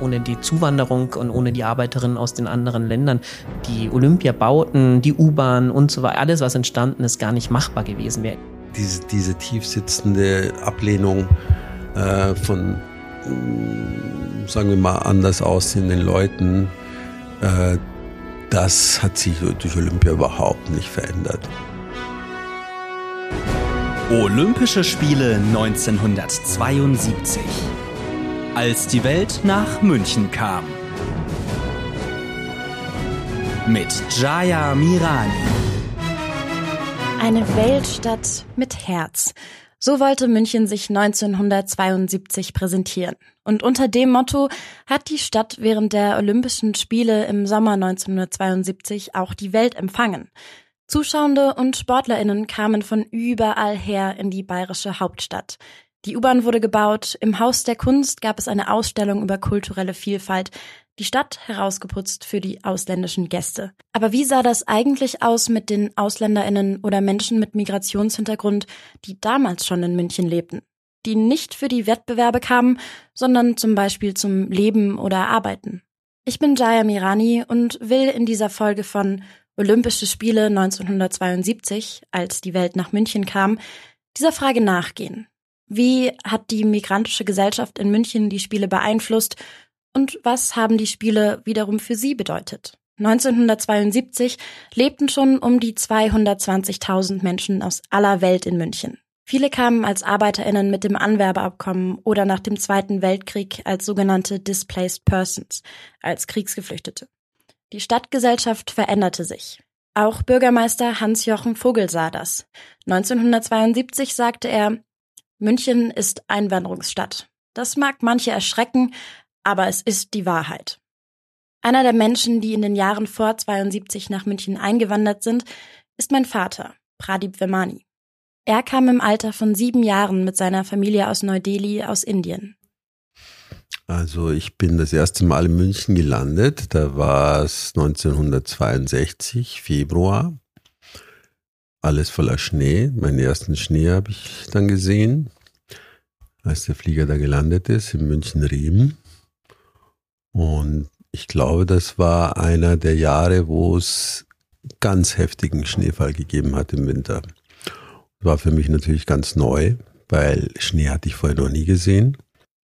ohne die Zuwanderung und ohne die Arbeiterinnen aus den anderen Ländern, die Olympiabauten, die U-Bahn und so weiter, alles, was entstanden ist, gar nicht machbar gewesen wäre. Diese, diese tiefsitzende Ablehnung äh, von, mm, sagen wir mal, anders aussehenden Leuten, äh, das hat sich durch Olympia überhaupt nicht verändert. Olympische Spiele 1972. Als die Welt nach München kam. Mit Jaya Mirani. Eine Weltstadt mit Herz. So wollte München sich 1972 präsentieren. Und unter dem Motto hat die Stadt während der Olympischen Spiele im Sommer 1972 auch die Welt empfangen. Zuschauende und Sportlerinnen kamen von überall her in die bayerische Hauptstadt. Die U-Bahn wurde gebaut, im Haus der Kunst gab es eine Ausstellung über kulturelle Vielfalt, die Stadt herausgeputzt für die ausländischen Gäste. Aber wie sah das eigentlich aus mit den Ausländerinnen oder Menschen mit Migrationshintergrund, die damals schon in München lebten? Die nicht für die Wettbewerbe kamen, sondern zum Beispiel zum Leben oder Arbeiten. Ich bin Jaya Mirani und will in dieser Folge von Olympische Spiele 1972, als die Welt nach München kam, dieser Frage nachgehen. Wie hat die migrantische Gesellschaft in München die Spiele beeinflusst und was haben die Spiele wiederum für sie bedeutet? 1972 lebten schon um die 220.000 Menschen aus aller Welt in München. Viele kamen als Arbeiterinnen mit dem Anwerbeabkommen oder nach dem Zweiten Weltkrieg als sogenannte Displaced Persons, als Kriegsgeflüchtete. Die Stadtgesellschaft veränderte sich. Auch Bürgermeister Hans-Jochen Vogel sah das. 1972 sagte er, München ist Einwanderungsstadt. Das mag manche erschrecken, aber es ist die Wahrheit. Einer der Menschen, die in den Jahren vor 72 nach München eingewandert sind, ist mein Vater, Pradip Vemani. Er kam im Alter von sieben Jahren mit seiner Familie aus Neu-Delhi aus Indien. Also ich bin das erste Mal in München gelandet. Da war es 1962, Februar alles voller Schnee. Meinen ersten Schnee habe ich dann gesehen, als der Flieger da gelandet ist in München-Riem. Und ich glaube, das war einer der Jahre, wo es ganz heftigen Schneefall gegeben hat im Winter. War für mich natürlich ganz neu, weil Schnee hatte ich vorher noch nie gesehen.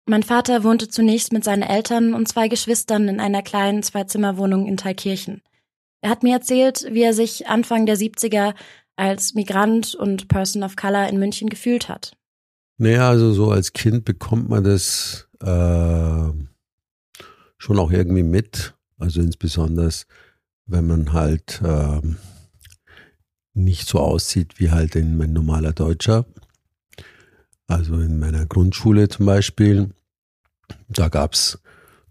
Mein Vater wohnte zunächst mit seinen Eltern und zwei Geschwistern in einer kleinen Zweizimmerwohnung in Thalkirchen. Er hat mir erzählt, wie er sich Anfang der 70er als Migrant und Person of Color in München gefühlt hat? Naja, also so als Kind bekommt man das äh, schon auch irgendwie mit. Also insbesondere, wenn man halt äh, nicht so aussieht wie halt ein, ein normaler Deutscher. Also in meiner Grundschule zum Beispiel, da gab es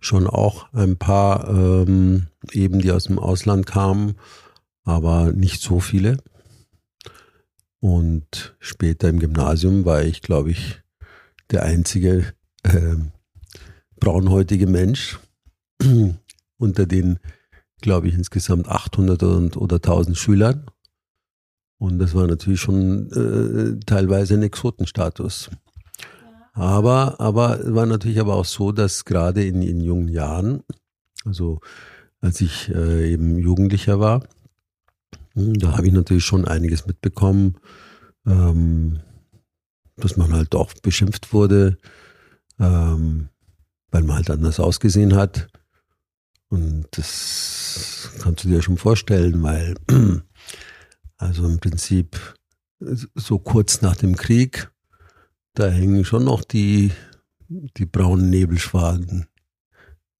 schon auch ein paar ähm, eben, die aus dem Ausland kamen, aber nicht so viele. Und später im Gymnasium war ich, glaube ich, der einzige äh, braunhäutige Mensch unter den, glaube ich, insgesamt 800 und, oder 1000 Schülern. Und das war natürlich schon äh, teilweise ein Exotenstatus. Aber, aber war natürlich aber auch so, dass gerade in, in jungen Jahren, also als ich äh, eben Jugendlicher war, da habe ich natürlich schon einiges mitbekommen, ähm, dass man halt auch beschimpft wurde, ähm, weil man halt anders ausgesehen hat. Und das kannst du dir schon vorstellen, weil also im Prinzip so kurz nach dem Krieg, da hängen schon noch die, die braunen Nebelschwaden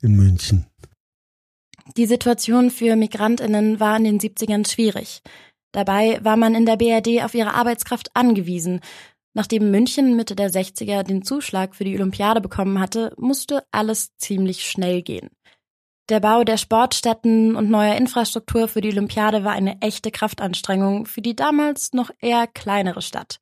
in München. Die Situation für Migrantinnen war in den 70ern schwierig. Dabei war man in der BRD auf ihre Arbeitskraft angewiesen. Nachdem München Mitte der 60er den Zuschlag für die Olympiade bekommen hatte, musste alles ziemlich schnell gehen. Der Bau der Sportstätten und neuer Infrastruktur für die Olympiade war eine echte Kraftanstrengung für die damals noch eher kleinere Stadt.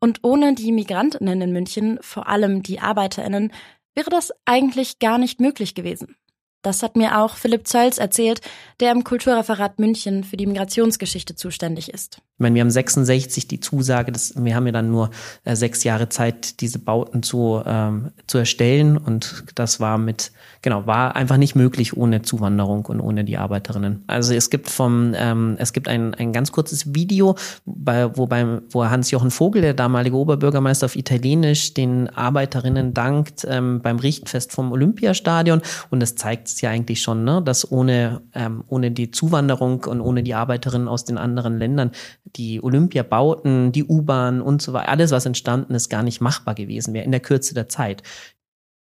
Und ohne die Migrantinnen in München, vor allem die Arbeiterinnen, wäre das eigentlich gar nicht möglich gewesen. Das hat mir auch Philipp Zölz erzählt, der im Kulturreferat München für die Migrationsgeschichte zuständig ist. Ich meine, wir haben 66 die Zusage, dass wir haben ja dann nur äh, sechs Jahre Zeit, diese Bauten zu, ähm, zu erstellen. Und das war mit, genau, war einfach nicht möglich ohne Zuwanderung und ohne die Arbeiterinnen. Also es gibt vom, ähm, es gibt ein, ein ganz kurzes Video, bei, wo, wo Hans-Jochen Vogel, der damalige Oberbürgermeister auf Italienisch, den Arbeiterinnen dankt ähm, beim Richtfest vom Olympiastadion. Und das zeigt es ja eigentlich schon, ne, dass ohne, ähm, ohne die Zuwanderung und ohne die Arbeiterinnen aus den anderen Ländern die Olympiabauten, die U-Bahn und so weiter, alles, was entstanden ist, gar nicht machbar gewesen wäre in der Kürze der Zeit.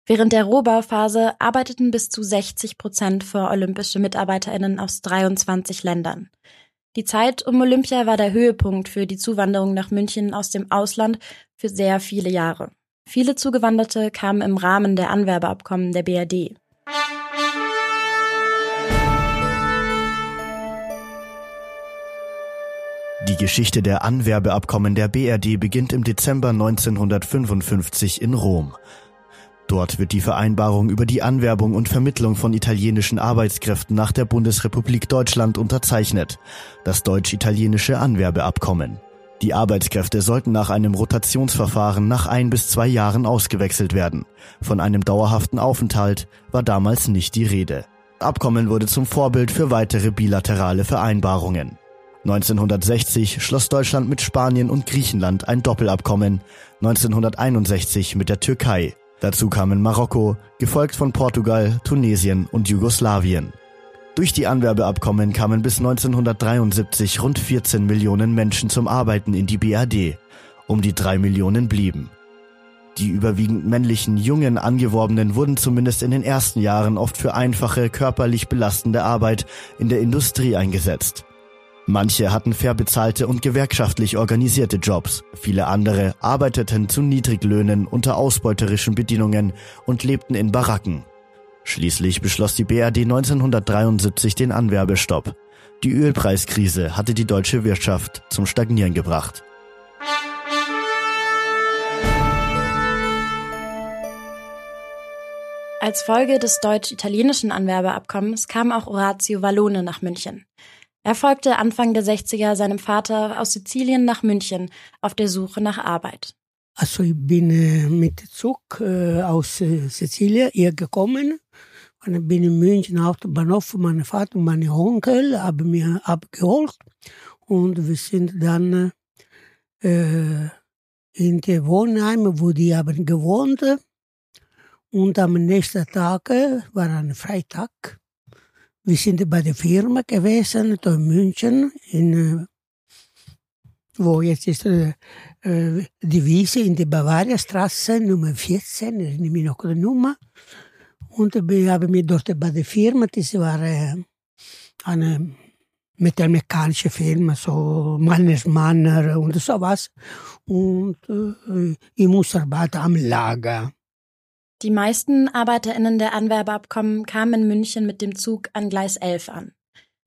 Während der Rohbauphase arbeiteten bis zu 60 Prozent für olympische MitarbeiterInnen aus 23 Ländern. Die Zeit um Olympia war der Höhepunkt für die Zuwanderung nach München aus dem Ausland für sehr viele Jahre. Viele Zugewanderte kamen im Rahmen der Anwerbeabkommen der BRD. Die Geschichte der Anwerbeabkommen der BRD beginnt im Dezember 1955 in Rom. Dort wird die Vereinbarung über die Anwerbung und Vermittlung von italienischen Arbeitskräften nach der Bundesrepublik Deutschland unterzeichnet, das deutsch-italienische Anwerbeabkommen. Die Arbeitskräfte sollten nach einem Rotationsverfahren nach ein bis zwei Jahren ausgewechselt werden. Von einem dauerhaften Aufenthalt war damals nicht die Rede. Abkommen wurde zum Vorbild für weitere bilaterale Vereinbarungen. 1960 schloss Deutschland mit Spanien und Griechenland ein Doppelabkommen, 1961 mit der Türkei. Dazu kamen Marokko, gefolgt von Portugal, Tunesien und Jugoslawien. Durch die Anwerbeabkommen kamen bis 1973 rund 14 Millionen Menschen zum Arbeiten in die BRD. Um die drei Millionen blieben. Die überwiegend männlichen jungen Angeworbenen wurden zumindest in den ersten Jahren oft für einfache, körperlich belastende Arbeit in der Industrie eingesetzt. Manche hatten fair bezahlte und gewerkschaftlich organisierte Jobs, viele andere arbeiteten zu Niedriglöhnen unter ausbeuterischen Bedingungen und lebten in Baracken. Schließlich beschloss die BRD 1973 den Anwerbestopp. Die Ölpreiskrise hatte die deutsche Wirtschaft zum Stagnieren gebracht. Als Folge des deutsch-italienischen Anwerbeabkommens kam auch Orazio Vallone nach München. Er folgte Anfang der 60er seinem Vater aus Sizilien nach München auf der Suche nach Arbeit. Also ich bin äh, mit Zug äh, aus äh, Sizilien hier gekommen. Und ich bin in München auf dem Bahnhof. Mein Vater und meine Onkel haben mich abgeholt. Und wir sind dann äh, in der Wohnheim, wo die haben gewohnt. Und am nächsten Tag, war ein Freitag, wir sind bei der Firma gewesen, da in München, in, wo jetzt ist äh, die Wiese in der Bavariastraße, Nummer 14, ich nehme noch die Nummer. Und wir haben mir dort bei der Firma, das war eine metallmechanische Firma, so Manners Manner und sowas. Und äh, ich muss arbeiten am Lager. Die meisten ArbeiterInnen der Anwerbeabkommen kamen in München mit dem Zug an Gleis 11 an.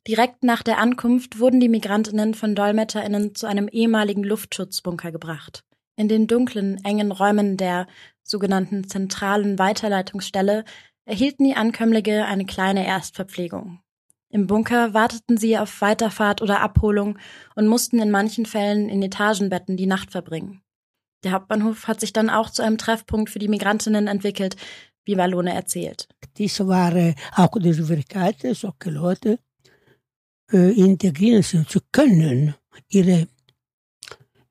Direkt nach der Ankunft wurden die Migrantinnen von DolmetscherInnen zu einem ehemaligen Luftschutzbunker gebracht. In den dunklen, engen Räumen der sogenannten zentralen Weiterleitungsstelle erhielten die Ankömmlinge eine kleine Erstverpflegung. Im Bunker warteten sie auf Weiterfahrt oder Abholung und mussten in manchen Fällen in Etagenbetten die Nacht verbringen. Der Hauptbahnhof hat sich dann auch zu einem Treffpunkt für die Migrantinnen entwickelt, wie Wallone erzählt. Dies war auch die Schwierigkeit, solche Leute äh, integrieren zu können. Ihre,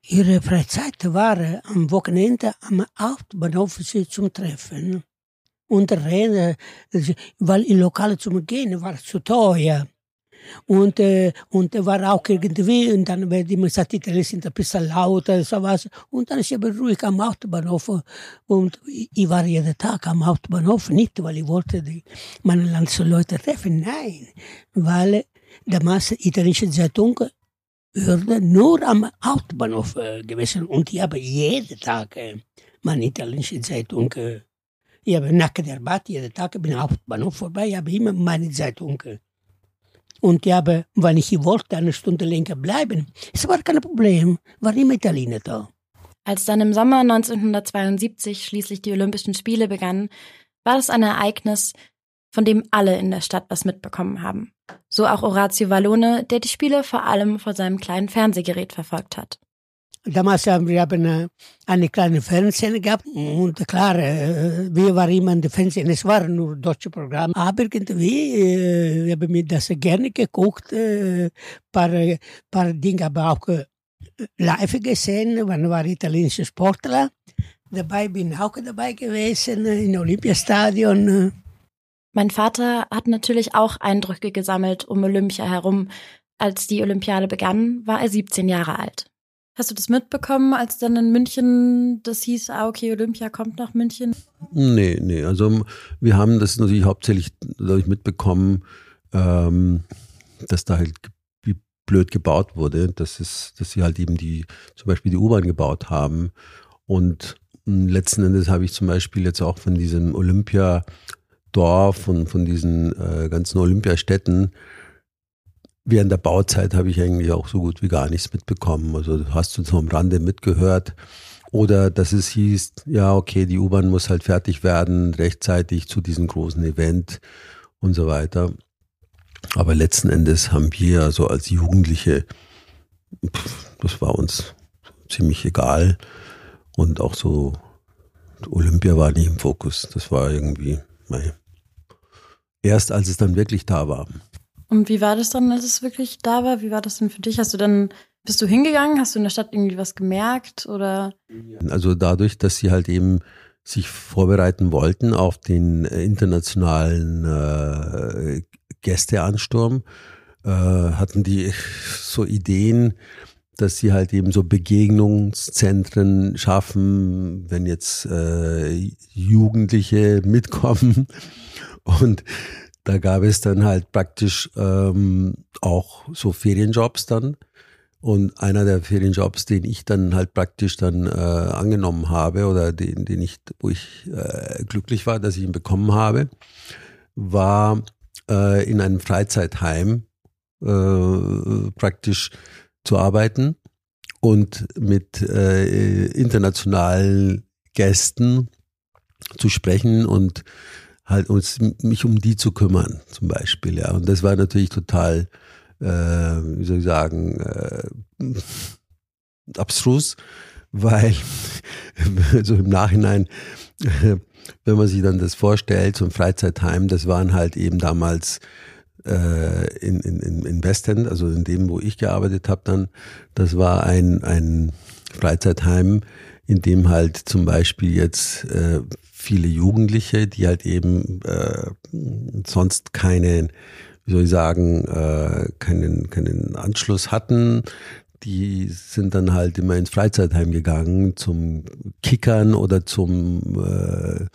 ihre Freizeit war am Wochenende am Hauptbahnhof zum Treffen. Und reden, weil in Lokale zum Gehen war zu teuer. Und, äh, und war auch irgendwie, und dann wird immer gesagt, die Italiener sind ein bisschen lauter, sowas. Und dann ist aber ruhig am Hauptbahnhof. Und ich war jeden Tag am Hauptbahnhof, nicht weil ich wollte die, meine Landsleute treffen, nein. Weil damals die italienische Zeitung würde nur am Hauptbahnhof äh, gewesen. Und ich habe jeden Tag äh, meine italienische Zeitung äh, ich habe nach der Arbeit jeden Tag bin am Hauptbahnhof vorbei, ich habe immer meine Zeitung äh, und ich habe, wenn ich wollte, eine Stunde länger bleiben. Es war kein Problem, war immer Italiener da. Als dann im Sommer 1972 schließlich die Olympischen Spiele begannen, war das ein Ereignis, von dem alle in der Stadt was mitbekommen haben. So auch Orazio Vallone, der die Spiele vor allem vor seinem kleinen Fernsehgerät verfolgt hat. Damals haben wir haben eine kleine Fernsehen gehabt und klar, wir waren immer in der Fernsehen, es waren nur deutsche Programme, aber irgendwie äh, habe mir das gerne geguckt, äh, paar, paar Dinge aber auch live gesehen, man war italienische Sportler, dabei bin auch dabei gewesen im Olympiastadion. Mein Vater hat natürlich auch Eindrücke gesammelt um Olympia herum. Als die Olympiade begann, war er 17 Jahre alt. Hast du das mitbekommen, als dann in München das hieß, ah, okay, Olympia kommt nach München? Nee, nee. Also wir haben das natürlich hauptsächlich dadurch mitbekommen, ähm, dass da halt blöd gebaut wurde, dass es, dass sie halt eben die, zum Beispiel die U-Bahn gebaut haben. Und letzten Endes habe ich zum Beispiel jetzt auch von diesem Olympiadorf und von diesen äh, ganzen Olympiastädten während der Bauzeit habe ich eigentlich auch so gut wie gar nichts mitbekommen. Also hast du so am Rande mitgehört. Oder dass es hieß, ja, okay, die U-Bahn muss halt fertig werden, rechtzeitig zu diesem großen Event und so weiter. Aber letzten Endes haben wir also als Jugendliche, das war uns ziemlich egal. Und auch so, Olympia war nicht im Fokus. Das war irgendwie, mei. erst als es dann wirklich da war. Und wie war das dann, als es wirklich da war? Wie war das denn für dich? Hast du dann, bist du hingegangen? Hast du in der Stadt irgendwie was gemerkt oder? Also dadurch, dass sie halt eben sich vorbereiten wollten auf den äh, internationalen äh, Gästeansturm, äh, hatten die so Ideen, dass sie halt eben so Begegnungszentren schaffen, wenn jetzt äh, Jugendliche mitkommen und da gab es dann halt praktisch ähm, auch so Ferienjobs dann. Und einer der Ferienjobs, den ich dann halt praktisch dann äh, angenommen habe oder den, den ich, wo ich äh, glücklich war, dass ich ihn bekommen habe, war äh, in einem Freizeitheim äh, praktisch zu arbeiten und mit äh, internationalen Gästen zu sprechen und halt uns mich um die zu kümmern, zum Beispiel, ja. Und das war natürlich total, äh, wie soll ich sagen, äh, abstrus, weil so im Nachhinein, wenn man sich dann das vorstellt, so ein Freizeitheim, das waren halt eben damals äh, in, in, in Westend, also in dem, wo ich gearbeitet habe dann, das war ein, ein Freizeitheim, in dem halt zum Beispiel jetzt äh, viele Jugendliche, die halt eben äh, sonst keinen, wie soll ich sagen, äh, keinen, keinen Anschluss hatten. Die sind dann halt immer ins Freizeitheim gegangen zum Kickern oder zum, äh,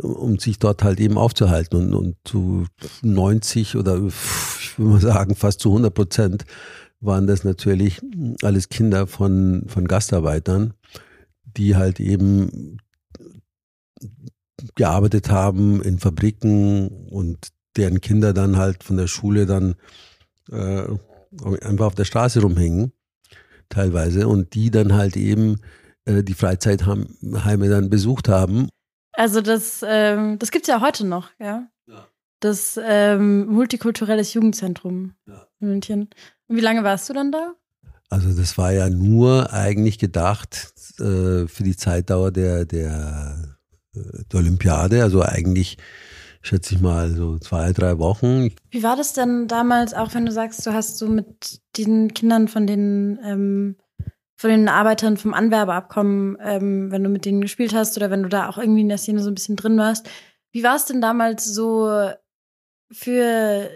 um sich dort halt eben aufzuhalten. Und, und zu 90 oder ich würde mal sagen fast zu 100 Prozent waren das natürlich alles Kinder von, von Gastarbeitern, die halt eben gearbeitet haben in Fabriken und deren Kinder dann halt von der Schule dann äh, einfach auf der Straße rumhängen, teilweise, und die dann halt eben äh, die Freizeitheime dann besucht haben. Also das, ähm, das gibt es ja heute noch, ja. ja. Das ähm, multikulturelles Jugendzentrum ja. in München. Und wie lange warst du dann da? Also das war ja nur eigentlich gedacht äh, für die Zeitdauer der, der der Olympiade, also eigentlich schätze ich mal so zwei, drei Wochen. Wie war das denn damals, auch wenn du sagst, du hast so mit den Kindern von den, ähm, von den Arbeitern vom Anwerbeabkommen, ähm, wenn du mit denen gespielt hast oder wenn du da auch irgendwie in der Szene so ein bisschen drin warst, wie war es denn damals so für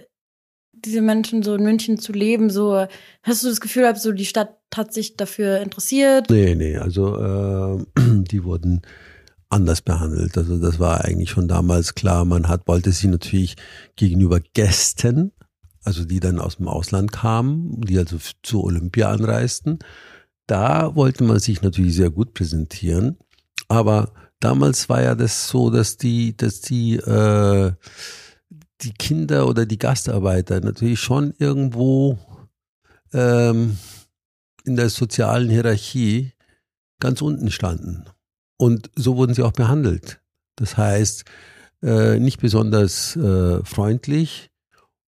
diese Menschen so in München zu leben? So hast du das Gefühl, so die Stadt hat sich dafür interessiert? Nee, nee, also äh, die wurden anders behandelt. Also das war eigentlich schon damals klar. Man hat, wollte sie natürlich gegenüber Gästen, also die dann aus dem Ausland kamen, die also zur Olympia anreisten, da wollte man sich natürlich sehr gut präsentieren. Aber damals war ja das so, dass die, dass die, äh, die Kinder oder die Gastarbeiter natürlich schon irgendwo ähm, in der sozialen Hierarchie ganz unten standen. Und so wurden sie auch behandelt. Das heißt, äh, nicht besonders äh, freundlich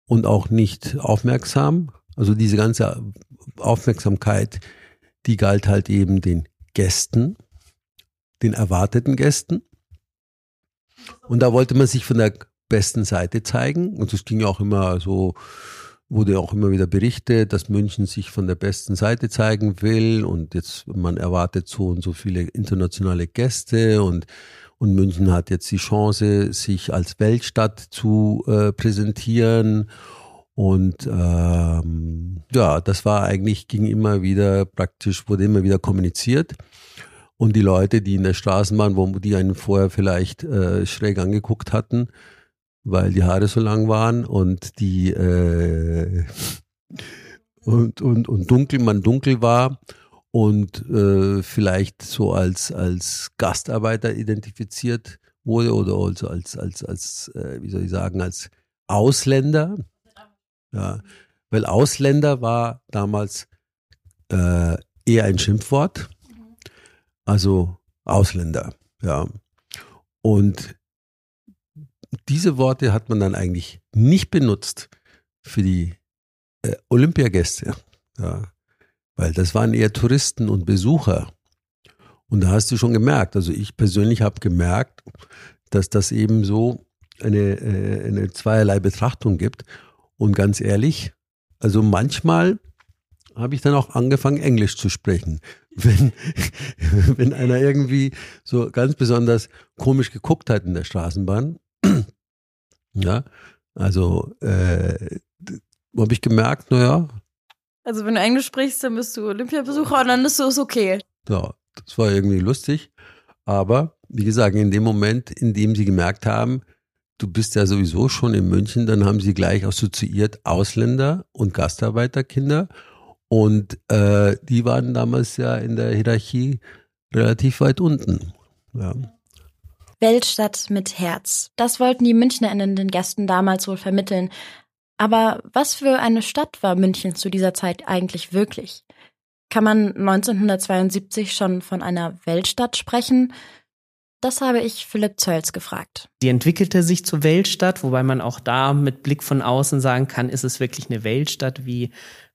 und auch nicht aufmerksam. Also diese ganze Aufmerksamkeit, die galt halt eben den Gästen, den erwarteten Gästen. Und da wollte man sich von der besten Seite zeigen. Und es ging ja auch immer so, wurde auch immer wieder berichtet, dass München sich von der besten Seite zeigen will. Und jetzt, man erwartet so und so viele internationale Gäste und und München hat jetzt die Chance, sich als Weltstadt zu äh, präsentieren. Und ähm, ja, das war eigentlich, ging immer wieder praktisch, wurde immer wieder kommuniziert. Und die Leute, die in der Straßenbahn, wo die einen vorher vielleicht äh, schräg angeguckt hatten, weil die Haare so lang waren und die äh, und, und, und dunkel, man dunkel war und äh, vielleicht so als, als Gastarbeiter identifiziert wurde oder also als, als, als äh, wie soll ich sagen, als Ausländer. Ja, weil Ausländer war damals äh, eher ein Schimpfwort also Ausländer, ja. Und diese Worte hat man dann eigentlich nicht benutzt für die äh, Olympiagäste, ja, weil das waren eher Touristen und Besucher. Und da hast du schon gemerkt, also ich persönlich habe gemerkt, dass das eben so eine, äh, eine zweierlei Betrachtung gibt. Und ganz ehrlich, also manchmal habe ich dann auch angefangen, Englisch zu sprechen. Wenn, wenn einer irgendwie so ganz besonders komisch geguckt hat in der Straßenbahn, ja, also äh, habe ich gemerkt, naja. Also wenn du Englisch sprichst, dann bist du Olympiabesucher und dann ist es okay. Ja, das war irgendwie lustig. Aber wie gesagt, in dem Moment, in dem sie gemerkt haben, du bist ja sowieso schon in München, dann haben sie gleich assoziiert Ausländer und Gastarbeiterkinder und äh, die waren damals ja in der Hierarchie relativ weit unten. Ja. Weltstadt mit Herz. Das wollten die MünchnerInnen den Gästen damals wohl vermitteln. Aber was für eine Stadt war München zu dieser Zeit eigentlich wirklich? Kann man 1972 schon von einer Weltstadt sprechen? Das habe ich Philipp Zölz gefragt. Die entwickelte sich zur Weltstadt, wobei man auch da mit Blick von außen sagen kann, ist es wirklich eine Weltstadt, wie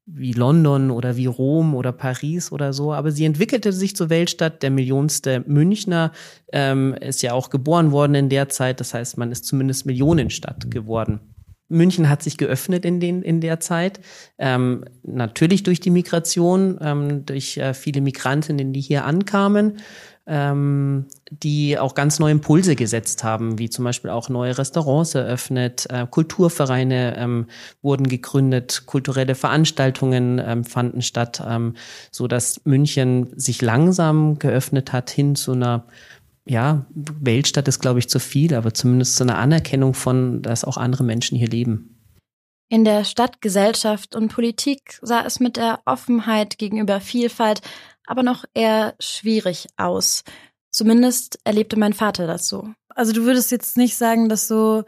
wie London oder wie Rom oder Paris oder so, aber sie entwickelte sich zur Weltstadt. Der millionste Münchner ähm, ist ja auch geboren worden in der Zeit. Das heißt, man ist zumindest Millionenstadt geworden. München hat sich geöffnet in, den, in der Zeit. Ähm, natürlich durch die Migration, ähm, durch äh, viele Migrantinnen, die hier ankamen ähm, die auch ganz neue Impulse gesetzt haben, wie zum Beispiel auch neue Restaurants eröffnet, äh, Kulturvereine ähm, wurden gegründet, kulturelle Veranstaltungen ähm, fanden statt, ähm, so dass München sich langsam geöffnet hat hin zu einer ja, Weltstadt ist, glaube ich, zu viel, aber zumindest zu einer Anerkennung von, dass auch andere Menschen hier leben. In der Stadt, Gesellschaft und Politik sah es mit der Offenheit gegenüber Vielfalt aber noch eher schwierig aus. Zumindest erlebte mein Vater das so. Also du würdest jetzt nicht sagen, dass so,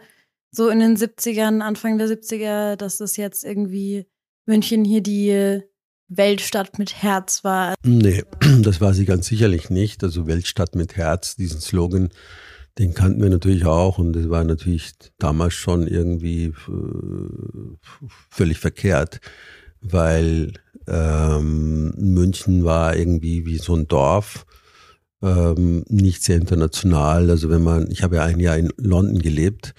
so in den 70ern, Anfang der 70er, dass das jetzt irgendwie München hier die Weltstadt mit Herz war. Nee, das war sie ganz sicherlich nicht. Also Weltstadt mit Herz, diesen Slogan, den kannten wir natürlich auch und das war natürlich damals schon irgendwie äh, völlig verkehrt, weil ähm, München war irgendwie wie so ein Dorf, ähm, nicht sehr international. Also wenn man, ich habe ja ein Jahr in London gelebt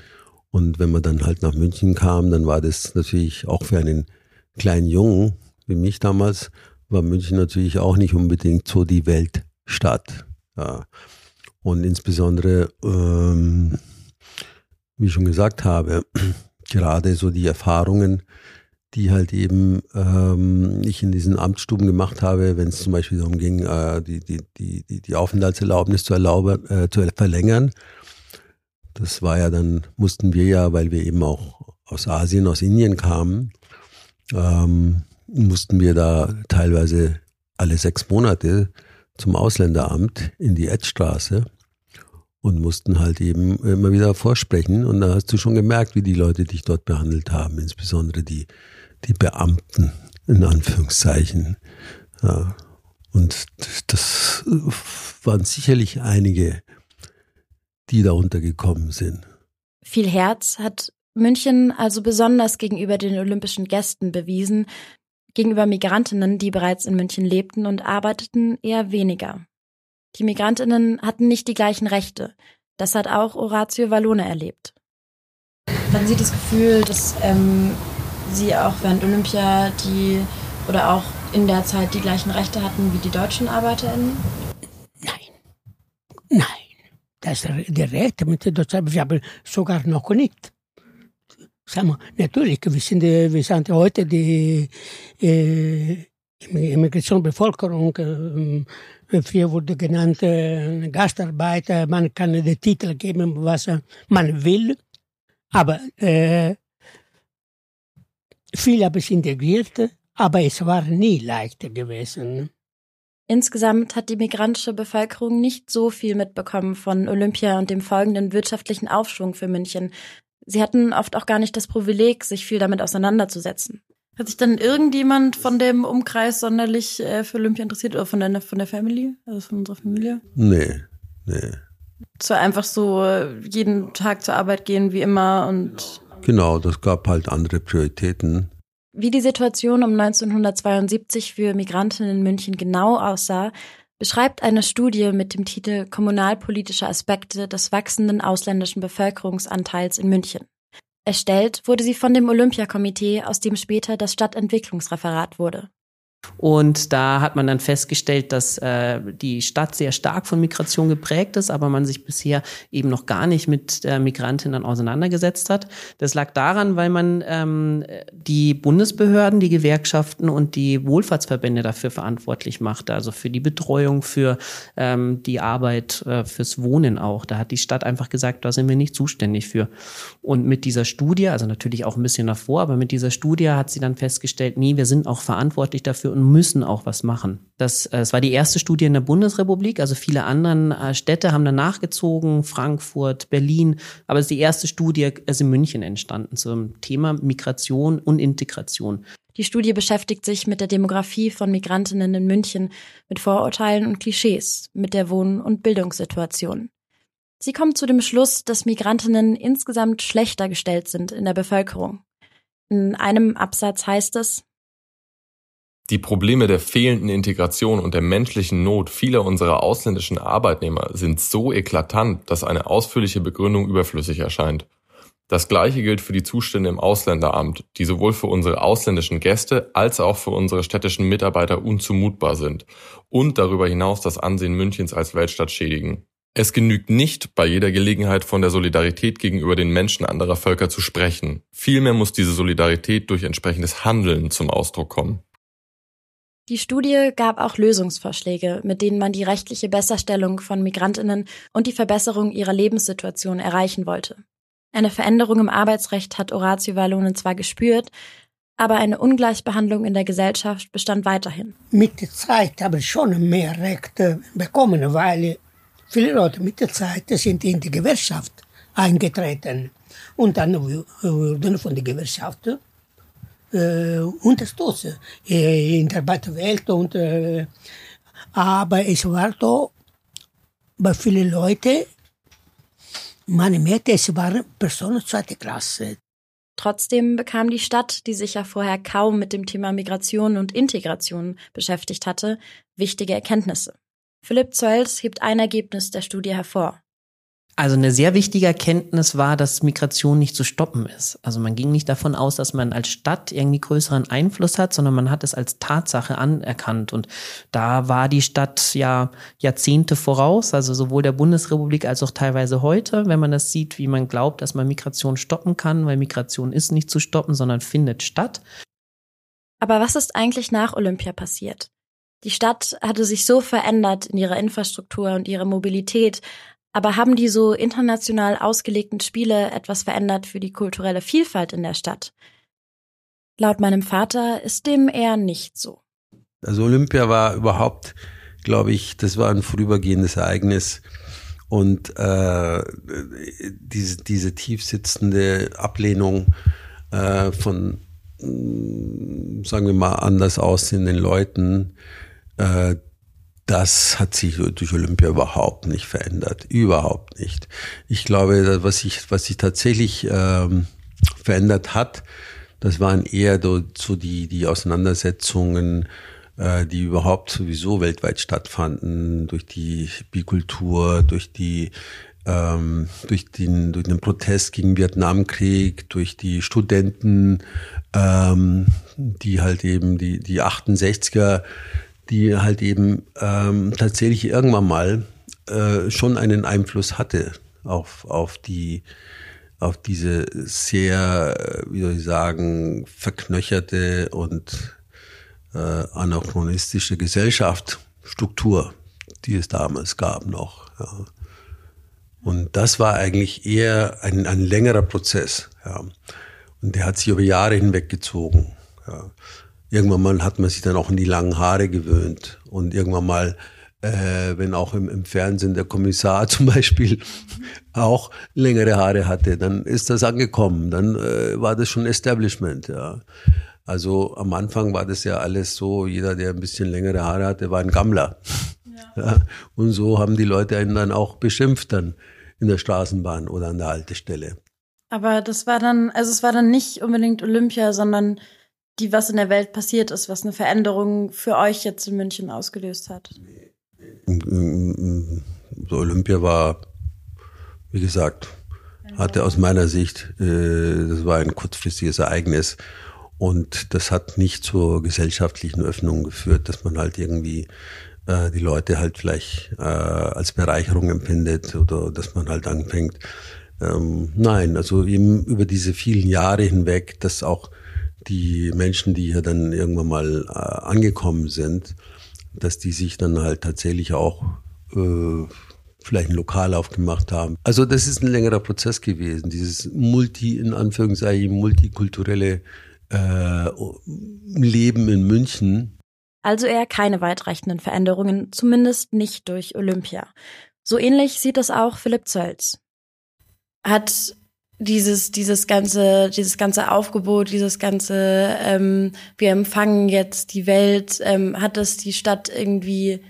und wenn man dann halt nach München kam, dann war das natürlich auch für einen kleinen Jungen wie mich damals, war München natürlich auch nicht unbedingt so die Weltstadt. Ja. Und insbesondere, ähm, wie ich schon gesagt habe, gerade so die Erfahrungen, die halt eben ähm, ich in diesen Amtsstuben gemacht habe, wenn es zum Beispiel darum ging, äh, die, die, die, die Aufenthaltserlaubnis zu, erlauben, äh, zu verlängern. Das war ja dann, mussten wir ja, weil wir eben auch aus Asien, aus Indien kamen, ähm, mussten wir da teilweise alle sechs Monate zum Ausländeramt in die Edstraße und mussten halt eben immer wieder vorsprechen. Und da hast du schon gemerkt, wie die Leute dich dort behandelt haben, insbesondere die die Beamten, in Anführungszeichen. Ja. Und das waren sicherlich einige, die da untergekommen sind. Viel Herz hat München also besonders gegenüber den olympischen Gästen bewiesen, gegenüber Migrantinnen, die bereits in München lebten und arbeiteten, eher weniger. Die Migrantinnen hatten nicht die gleichen Rechte. Das hat auch Orazio Vallone erlebt. Hatten Sie das Gefühl, dass ähm, Sie auch während Olympia die oder auch in der Zeit die gleichen Rechte hatten wie die deutschen ArbeiterInnen? Nein. Nein. Das, die Rechte mit der Deutschen, wir haben sogar noch nicht. Sagen wir, natürlich, wir sind, wir sind heute die äh, Immigrationsbevölkerung. Äh, früher wurde genannt äh, Gastarbeiter. Man kann den Titel geben, was man will. Aber äh, viele haben es integriert, aber es war nie leichter gewesen. Insgesamt hat die migrantische Bevölkerung nicht so viel mitbekommen von Olympia und dem folgenden wirtschaftlichen Aufschwung für München. Sie hatten oft auch gar nicht das Privileg, sich viel damit auseinanderzusetzen. Hat sich dann irgendjemand von dem Umkreis sonderlich äh, für Olympia interessiert oder von der, von der Family, also von unserer Familie? Nee, nee. War einfach so, äh, jeden Tag zur Arbeit gehen wie immer und. Genau, das gab halt andere Prioritäten. Wie die Situation um 1972 für Migrantinnen in München genau aussah, beschreibt eine Studie mit dem Titel Kommunalpolitische Aspekte des wachsenden ausländischen Bevölkerungsanteils in München. Erstellt wurde sie von dem Olympiakomitee, aus dem später das Stadtentwicklungsreferat wurde. Und da hat man dann festgestellt, dass äh, die Stadt sehr stark von Migration geprägt ist, aber man sich bisher eben noch gar nicht mit äh, Migrantinnen auseinandergesetzt hat. Das lag daran, weil man ähm, die Bundesbehörden, die Gewerkschaften und die Wohlfahrtsverbände dafür verantwortlich machte, also für die Betreuung, für ähm, die Arbeit, äh, fürs Wohnen auch. Da hat die Stadt einfach gesagt, da sind wir nicht zuständig für. Und mit dieser Studie, also natürlich auch ein bisschen davor, aber mit dieser Studie hat sie dann festgestellt, nee, wir sind auch verantwortlich dafür und müssen auch was machen. Das, äh, es war die erste Studie in der Bundesrepublik, also viele anderen äh, Städte haben danach gezogen, Frankfurt, Berlin, aber es ist die erste Studie ist in München entstanden zum Thema Migration und Integration. Die Studie beschäftigt sich mit der Demografie von Migrantinnen in München, mit Vorurteilen und Klischees, mit der Wohn- und Bildungssituation. Sie kommt zu dem Schluss, dass Migrantinnen insgesamt schlechter gestellt sind in der Bevölkerung. In einem Absatz heißt es, die Probleme der fehlenden Integration und der menschlichen Not vieler unserer ausländischen Arbeitnehmer sind so eklatant, dass eine ausführliche Begründung überflüssig erscheint. Das gleiche gilt für die Zustände im Ausländeramt, die sowohl für unsere ausländischen Gäste als auch für unsere städtischen Mitarbeiter unzumutbar sind und darüber hinaus das Ansehen Münchens als Weltstadt schädigen. Es genügt nicht, bei jeder Gelegenheit von der Solidarität gegenüber den Menschen anderer Völker zu sprechen. Vielmehr muss diese Solidarität durch entsprechendes Handeln zum Ausdruck kommen. Die Studie gab auch Lösungsvorschläge, mit denen man die rechtliche Besserstellung von Migrantinnen und die Verbesserung ihrer Lebenssituation erreichen wollte. Eine Veränderung im Arbeitsrecht hat Orazio Vallone zwar gespürt, aber eine Ungleichbehandlung in der Gesellschaft bestand weiterhin. Mit der Zeit habe ich schon mehr Rechte bekommen, weil viele Leute mit der Zeit sind in die Gewerkschaft eingetreten. Und dann wurden von der Gewerkschaft äh, unterstützen äh, in der weiten Welt. Und, äh, aber es war so, bei vielen Leuten, man merkte, es waren Personen zweiter Klasse. Trotzdem bekam die Stadt, die sich ja vorher kaum mit dem Thema Migration und Integration beschäftigt hatte, wichtige Erkenntnisse. Philipp Zölz hebt ein Ergebnis der Studie hervor. Also eine sehr wichtige Erkenntnis war, dass Migration nicht zu stoppen ist. Also man ging nicht davon aus, dass man als Stadt irgendwie größeren Einfluss hat, sondern man hat es als Tatsache anerkannt. Und da war die Stadt ja Jahrzehnte voraus, also sowohl der Bundesrepublik als auch teilweise heute, wenn man das sieht, wie man glaubt, dass man Migration stoppen kann, weil Migration ist nicht zu stoppen, sondern findet statt. Aber was ist eigentlich nach Olympia passiert? Die Stadt hatte sich so verändert in ihrer Infrastruktur und ihrer Mobilität, aber haben die so international ausgelegten Spiele etwas verändert für die kulturelle Vielfalt in der Stadt? Laut meinem Vater ist dem eher nicht so. Also Olympia war überhaupt, glaube ich, das war ein vorübergehendes Ereignis. Und äh, diese, diese tiefsitzende Ablehnung äh, von, sagen wir mal, anders aussehenden Leuten, äh, das hat sich durch Olympia überhaupt nicht verändert. Überhaupt nicht. Ich glaube, was sich, was sich tatsächlich ähm, verändert hat, das waren eher so die, die Auseinandersetzungen, äh, die überhaupt sowieso weltweit stattfanden, durch die Bikultur, durch die ähm, durch, den, durch den Protest gegen den Vietnamkrieg, durch die Studenten, ähm, die halt eben die, die 68er, die halt eben ähm, tatsächlich irgendwann mal äh, schon einen Einfluss hatte auf, auf die auf diese sehr, wie soll ich sagen, verknöcherte und äh, anachronistische Gesellschaft, Struktur, die es damals gab noch. Ja. Und das war eigentlich eher ein, ein längerer Prozess. Ja. Und der hat sich über Jahre hinweg gezogen. Ja. Irgendwann mal hat man sich dann auch in die langen Haare gewöhnt. Und irgendwann mal, äh, wenn auch im, im Fernsehen der Kommissar zum Beispiel auch längere Haare hatte, dann ist das angekommen. Dann äh, war das schon Establishment. Ja. Also am Anfang war das ja alles so, jeder, der ein bisschen längere Haare hatte, war ein Gammler. Ja. ja. Und so haben die Leute einen dann auch beschimpft dann in der Straßenbahn oder an der Haltestelle. Aber das war dann, also es war dann nicht unbedingt Olympia, sondern die, was in der Welt passiert ist, was eine Veränderung für euch jetzt in München ausgelöst hat. So Olympia war, wie gesagt, hatte aus meiner Sicht, äh, das war ein kurzfristiges Ereignis und das hat nicht zur gesellschaftlichen Öffnung geführt, dass man halt irgendwie äh, die Leute halt vielleicht äh, als Bereicherung empfindet oder dass man halt anfängt. Ähm, nein, also eben über diese vielen Jahre hinweg, dass auch die Menschen, die hier dann irgendwann mal äh, angekommen sind, dass die sich dann halt tatsächlich auch äh, vielleicht ein Lokal aufgemacht haben. Also das ist ein längerer Prozess gewesen, dieses multi, in Anführungszeichen, multikulturelle äh, Leben in München, also eher keine weitreichenden Veränderungen, zumindest nicht durch Olympia. So ähnlich sieht es auch Philipp Zölz. Hat dieses, dieses ganze, dieses ganze Aufgebot, dieses ganze, ähm, wir empfangen jetzt die Welt, ähm, hat es die Stadt irgendwie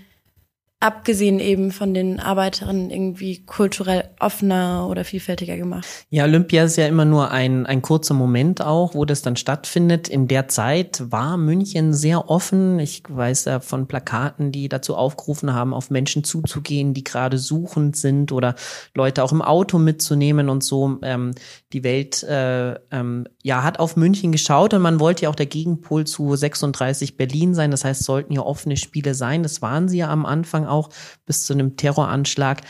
abgesehen eben von den Arbeiterinnen irgendwie kulturell offener oder vielfältiger gemacht? Ja, Olympia ist ja immer nur ein, ein kurzer Moment auch, wo das dann stattfindet. In der Zeit war München sehr offen. Ich weiß ja von Plakaten, die dazu aufgerufen haben, auf Menschen zuzugehen, die gerade suchend sind oder Leute auch im Auto mitzunehmen und so. Ähm, die Welt äh, ähm, ja hat auf München geschaut und man wollte ja auch der Gegenpol zu 36 Berlin sein. Das heißt, sollten ja offene Spiele sein. Das waren sie ja am Anfang auch bis zu einem Terroranschlag.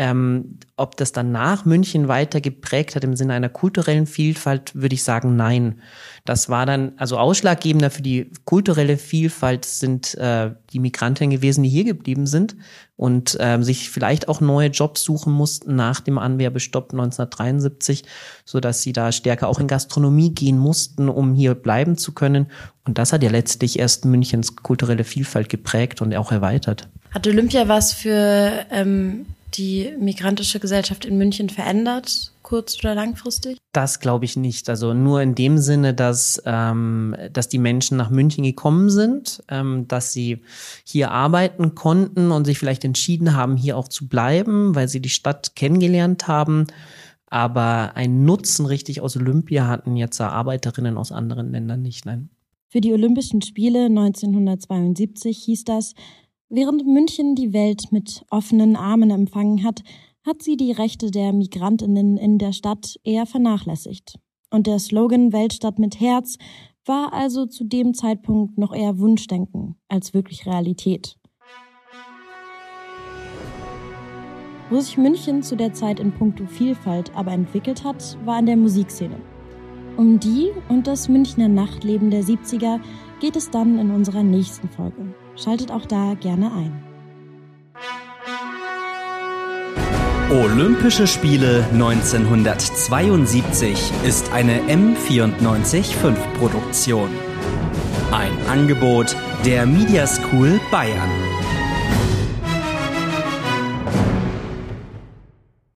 Ähm, ob das dann nach München weiter geprägt hat im Sinne einer kulturellen Vielfalt, würde ich sagen, nein. Das war dann, also ausschlaggebender für die kulturelle Vielfalt sind äh, die Migrantinnen gewesen, die hier geblieben sind und äh, sich vielleicht auch neue Jobs suchen mussten nach dem Anwerbestopp 1973, so dass sie da stärker auch in Gastronomie gehen mussten, um hier bleiben zu können. Und das hat ja letztlich erst Münchens kulturelle Vielfalt geprägt und auch erweitert. Hat Olympia was für ähm, die migrantische Gesellschaft in München verändert, kurz- oder langfristig? Das glaube ich nicht. Also nur in dem Sinne, dass, ähm, dass die Menschen nach München gekommen sind, ähm, dass sie hier arbeiten konnten und sich vielleicht entschieden haben, hier auch zu bleiben, weil sie die Stadt kennengelernt haben. Aber einen Nutzen richtig aus Olympia hatten jetzt Arbeiterinnen aus anderen Ländern nicht, nein. Für die Olympischen Spiele 1972 hieß das, Während München die Welt mit offenen Armen empfangen hat, hat sie die Rechte der Migrantinnen in der Stadt eher vernachlässigt. Und der Slogan Weltstadt mit Herz war also zu dem Zeitpunkt noch eher Wunschdenken als wirklich Realität. Wo sich München zu der Zeit in puncto Vielfalt aber entwickelt hat, war in der Musikszene. Um die und das Münchner Nachtleben der 70er geht es dann in unserer nächsten Folge. Schaltet auch da gerne ein. Olympische Spiele 1972 ist eine M945 Produktion. Ein Angebot der Media School Bayern.